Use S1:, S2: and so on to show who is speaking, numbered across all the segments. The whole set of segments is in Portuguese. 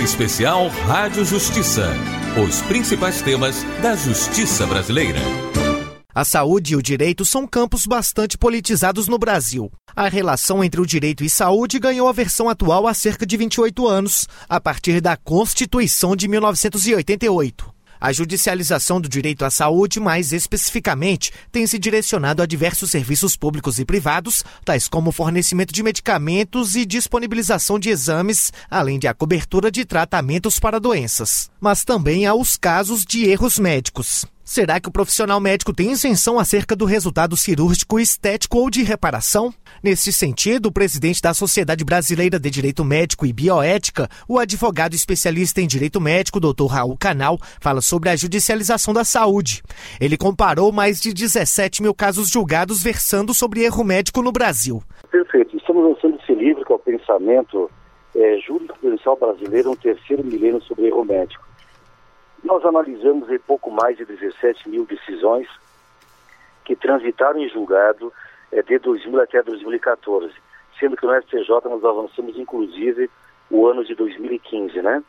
S1: Especial Rádio Justiça. Os principais temas da justiça brasileira.
S2: A saúde e o direito são campos bastante politizados no Brasil. A relação entre o direito e saúde ganhou a versão atual há cerca de 28 anos, a partir da Constituição de 1988. A judicialização do direito à saúde, mais especificamente, tem se direcionado a diversos serviços públicos e privados, tais como fornecimento de medicamentos e disponibilização de exames, além de a cobertura de tratamentos para doenças. Mas também há os casos de erros médicos. Será que o profissional médico tem isenção acerca do resultado cirúrgico, estético ou de reparação? Nesse sentido, o presidente da Sociedade Brasileira de Direito Médico e Bioética, o advogado especialista em direito médico, Dr. Raul Canal, fala sobre a judicialização da saúde. Ele comparou mais de 17 mil casos julgados versando sobre erro médico no Brasil.
S3: Perfeito. Estamos lançando esse livro que é o Pensamento é, Jurisprudencial Brasileiro, um terceiro milênio sobre erro médico. Nós analisamos em pouco mais de 17 mil decisões que transitaram em julgado é, de 2000 até 2014, sendo que no STJ nós avançamos inclusive o ano de 2015, né?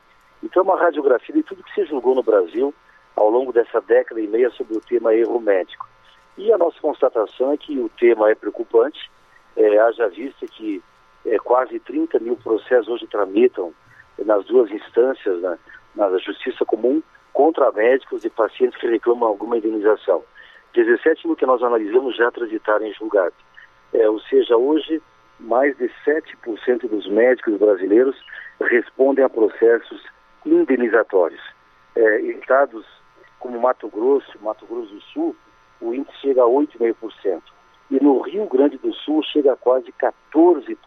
S3: Então é uma radiografia de tudo que se julgou no Brasil ao longo dessa década e meia sobre o tema erro médico. E a nossa constatação é que o tema é preocupante, é, haja vista que é, quase 30 mil processos hoje tramitam nas duas instâncias, né, na Justiça Comum contra médicos e pacientes que reclamam alguma indenização. 17 mil que nós analisamos já transitaram em julgado. É, ou seja, hoje, mais de 7% dos médicos brasileiros respondem a processos indenizatórios. É, em estados como Mato Grosso, Mato Grosso do Sul, o índice chega a 8,5%. E no Rio Grande do Sul chega a quase 14%.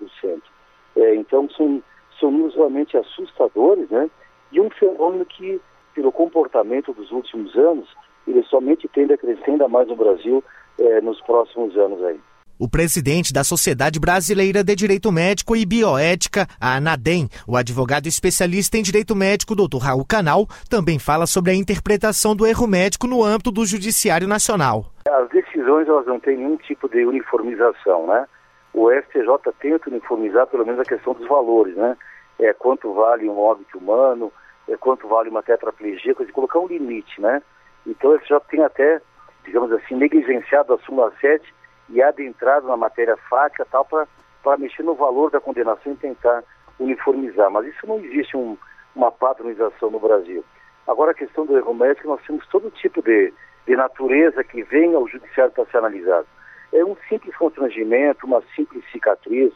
S3: É, então, são, são números realmente assustadores, né? E um fenômeno que pelo comportamento dos últimos anos, ele somente tende a crescer ainda mais no Brasil eh, nos próximos anos aí.
S2: O presidente da Sociedade Brasileira de Direito Médico e Bioética, a ANADEM, o advogado especialista em direito médico, Dr. Raul Canal, também fala sobre a interpretação do erro médico no âmbito do Judiciário Nacional.
S3: As decisões elas não têm nenhum tipo de uniformização, né? O STJ tenta uniformizar pelo menos a questão dos valores, né? É, quanto vale um óbito humano, é, quanto vale uma tetraplegia, de colocar um limite, né? Então ele já tem até, digamos assim, negligenciado a súmula 7 e adentrado na matéria fática tal para mexer no valor da condenação e tentar uniformizar. Mas isso não existe um, uma padronização no Brasil. Agora a questão do erro médico, nós temos todo tipo de, de natureza que vem ao judiciário para ser analisado. É um simples constrangimento, uma simples cicatriz,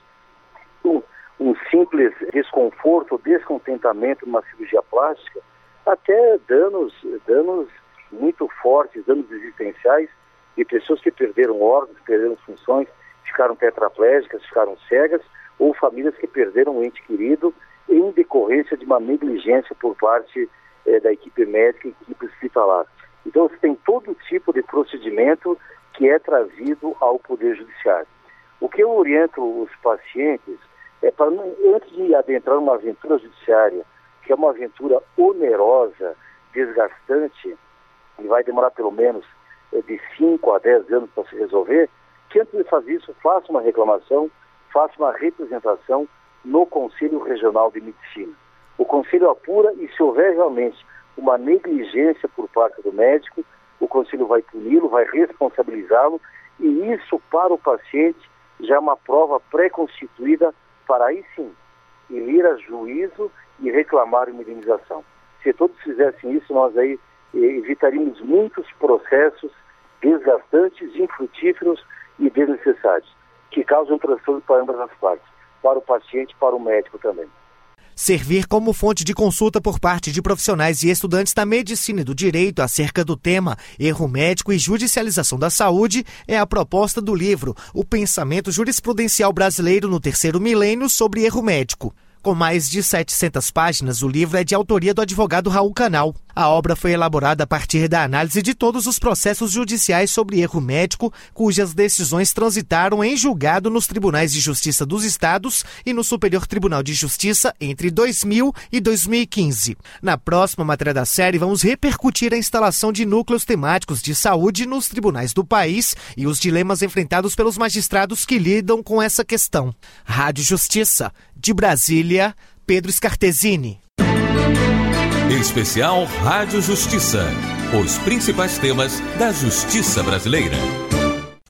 S3: um, um simples desconforto descontentamento numa cirurgia plástica, até danos, danos muito fortes, danos existenciais de pessoas que perderam órgãos, perderam funções, ficaram tetraplégicas, ficaram cegas, ou famílias que perderam um ente querido em decorrência de uma negligência por parte eh, da equipe médica e equipe hospitalar. Então você tem todo tipo de procedimento que é trazido ao Poder Judiciário. O que eu oriento os pacientes é para antes de adentrar uma aventura judiciária, que é uma aventura onerosa, desgastante, e vai demorar pelo menos é, de 5 a 10 anos para se resolver, que antes de fazer isso, faça uma reclamação, faça uma representação no Conselho Regional de Medicina. O Conselho apura e se houver realmente uma negligência por parte do médico, o Conselho vai puni-lo, vai responsabilizá-lo, e isso para o paciente já é uma prova pré-constituída para aí sim ir a juízo e reclamar uma indenização. Se todos fizessem isso, nós aí eh, evitaríamos muitos processos desgastantes, infrutíferos e desnecessários, que causam transtorno para ambas as partes, para o paciente e para o médico também.
S2: Servir como fonte de consulta por parte de profissionais e estudantes da medicina e do direito acerca do tema erro médico e judicialização da saúde é a proposta do livro O Pensamento Jurisprudencial Brasileiro no Terceiro Milênio sobre Erro Médico. Com mais de 700 páginas, o livro é de autoria do advogado Raul Canal. A obra foi elaborada a partir da análise de todos os processos judiciais sobre erro médico, cujas decisões transitaram em julgado nos tribunais de justiça dos estados e no Superior Tribunal de Justiça entre 2000 e 2015. Na próxima matéria da série, vamos repercutir a instalação de núcleos temáticos de saúde nos tribunais do país e os dilemas enfrentados pelos magistrados que lidam com essa questão. Rádio Justiça, de Brasília, Pedro Scartesini.
S1: Especial Rádio Justiça. Os principais temas da justiça brasileira.